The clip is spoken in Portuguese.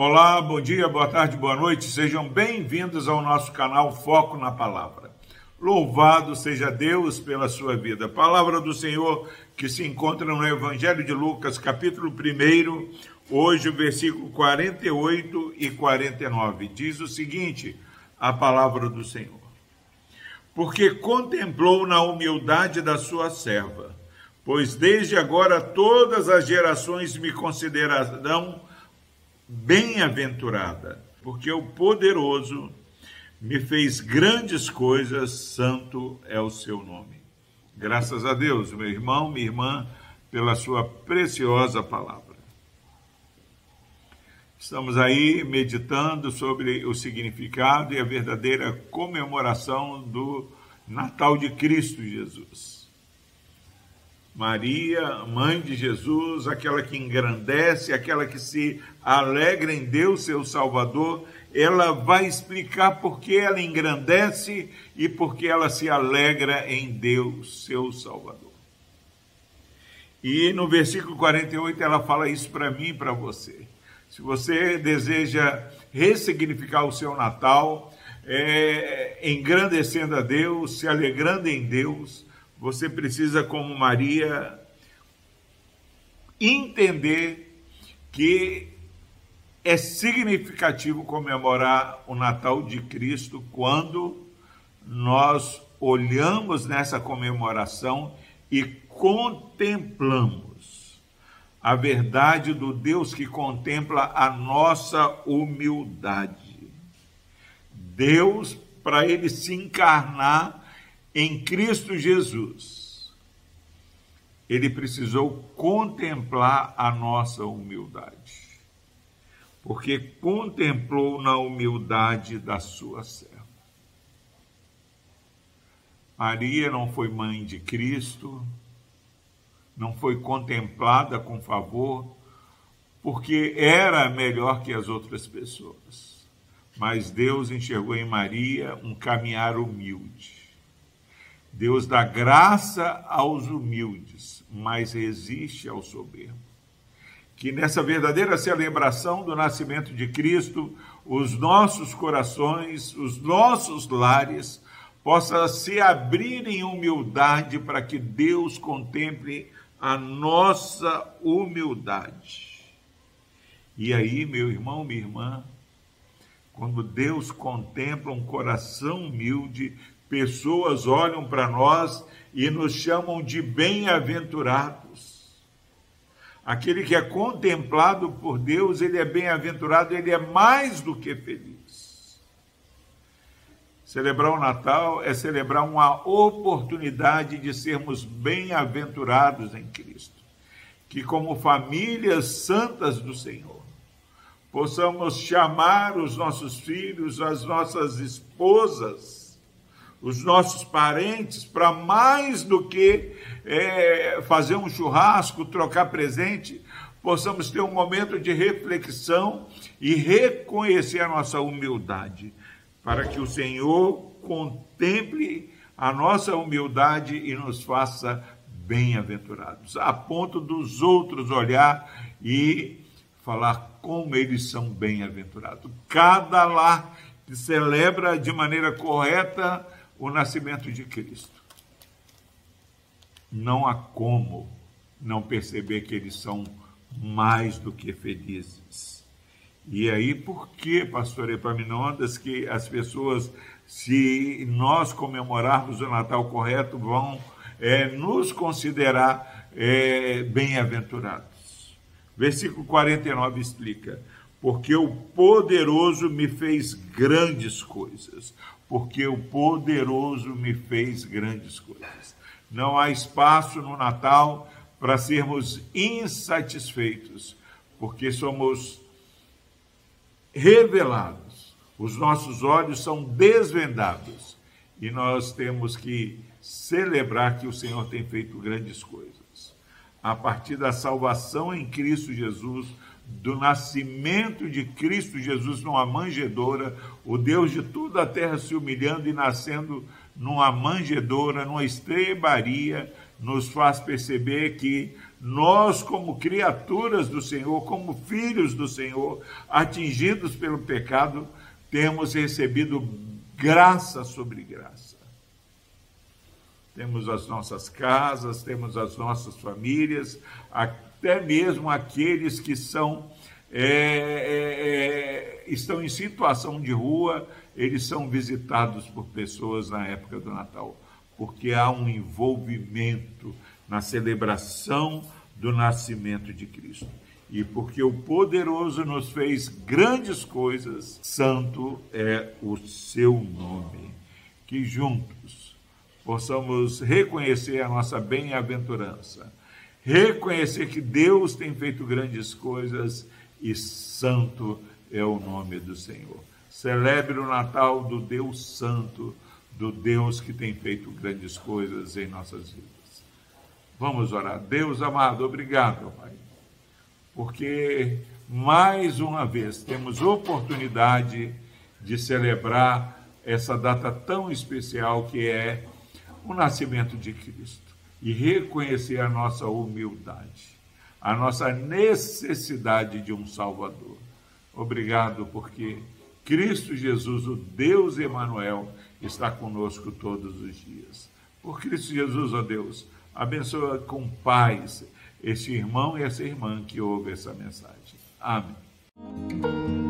Olá, bom dia, boa tarde, boa noite, sejam bem-vindos ao nosso canal Foco na Palavra. Louvado seja Deus pela sua vida. palavra do Senhor que se encontra no Evangelho de Lucas, capítulo 1, hoje o versículo 48 e 49. Diz o seguinte: a palavra do Senhor. Porque contemplou na humildade da sua serva, pois desde agora todas as gerações me considerarão bem-aventurada, porque o poderoso me fez grandes coisas, santo é o seu nome. Graças a Deus, meu irmão, minha irmã, pela sua preciosa palavra. Estamos aí meditando sobre o significado e a verdadeira comemoração do Natal de Cristo Jesus. Maria, mãe de Jesus, aquela que engrandece, aquela que se alegra em Deus, seu Salvador, ela vai explicar por que ela engrandece e por que ela se alegra em Deus, seu Salvador. E no versículo 48 ela fala isso para mim e para você. Se você deseja ressignificar o seu Natal, é, engrandecendo a Deus, se alegrando em Deus, você precisa, como Maria, entender que é significativo comemorar o Natal de Cristo quando nós olhamos nessa comemoração e contemplamos a verdade do Deus que contempla a nossa humildade. Deus, para ele se encarnar, em Cristo Jesus, ele precisou contemplar a nossa humildade, porque contemplou na humildade da sua serva. Maria não foi mãe de Cristo, não foi contemplada com favor, porque era melhor que as outras pessoas. Mas Deus enxergou em Maria um caminhar humilde. Deus dá graça aos humildes, mas resiste ao soberbo. Que nessa verdadeira celebração do nascimento de Cristo, os nossos corações, os nossos lares, possam se abrir em humildade para que Deus contemple a nossa humildade. E aí, meu irmão, minha irmã, quando Deus contempla um coração humilde, Pessoas olham para nós e nos chamam de bem-aventurados. Aquele que é contemplado por Deus, ele é bem-aventurado, ele é mais do que feliz. Celebrar o Natal é celebrar uma oportunidade de sermos bem-aventurados em Cristo. Que, como famílias santas do Senhor, possamos chamar os nossos filhos, as nossas esposas, os nossos parentes para mais do que é, fazer um churrasco, trocar presente, possamos ter um momento de reflexão e reconhecer a nossa humildade, para que o Senhor contemple a nossa humildade e nos faça bem-aventurados, a ponto dos outros olhar e falar como eles são bem-aventurados. Cada lar que celebra de maneira correta o nascimento de Cristo. Não há como não perceber que eles são mais do que felizes. E aí, por que, pastor Epaminondas, que as pessoas, se nós comemorarmos o Natal correto, vão é, nos considerar é, bem-aventurados? Versículo 49 explica: Porque o poderoso me fez grandes coisas porque o poderoso me fez grandes coisas. Não há espaço no Natal para sermos insatisfeitos, porque somos revelados, os nossos olhos são desvendados e nós temos que celebrar que o Senhor tem feito grandes coisas. A partir da salvação em Cristo Jesus, do nascimento de Cristo Jesus numa manjedoura, o Deus de toda a terra se humilhando e nascendo numa manjedoura, numa estrebaria, nos faz perceber que nós, como criaturas do Senhor, como filhos do Senhor, atingidos pelo pecado, temos recebido graça sobre graça. Temos as nossas casas, temos as nossas famílias, até mesmo aqueles que são é, é, é, estão em situação de rua, eles são visitados por pessoas na época do Natal, porque há um envolvimento na celebração do nascimento de Cristo. E porque o poderoso nos fez grandes coisas, santo é o seu nome. Que juntos possamos reconhecer a nossa bem-aventurança, reconhecer que Deus tem feito grandes coisas e santo é o nome do Senhor. Celebre o Natal do Deus Santo, do Deus que tem feito grandes coisas em nossas vidas. Vamos orar. Deus amado, obrigado, Pai, porque mais uma vez temos oportunidade de celebrar essa data tão especial que é o nascimento de Cristo e reconhecer a nossa humildade a nossa necessidade de um Salvador. Obrigado, porque Cristo Jesus, o Deus Emanuel, está conosco todos os dias. Por Cristo Jesus, ó Deus, abençoa com paz esse irmão e essa irmã que ouve essa mensagem. Amém.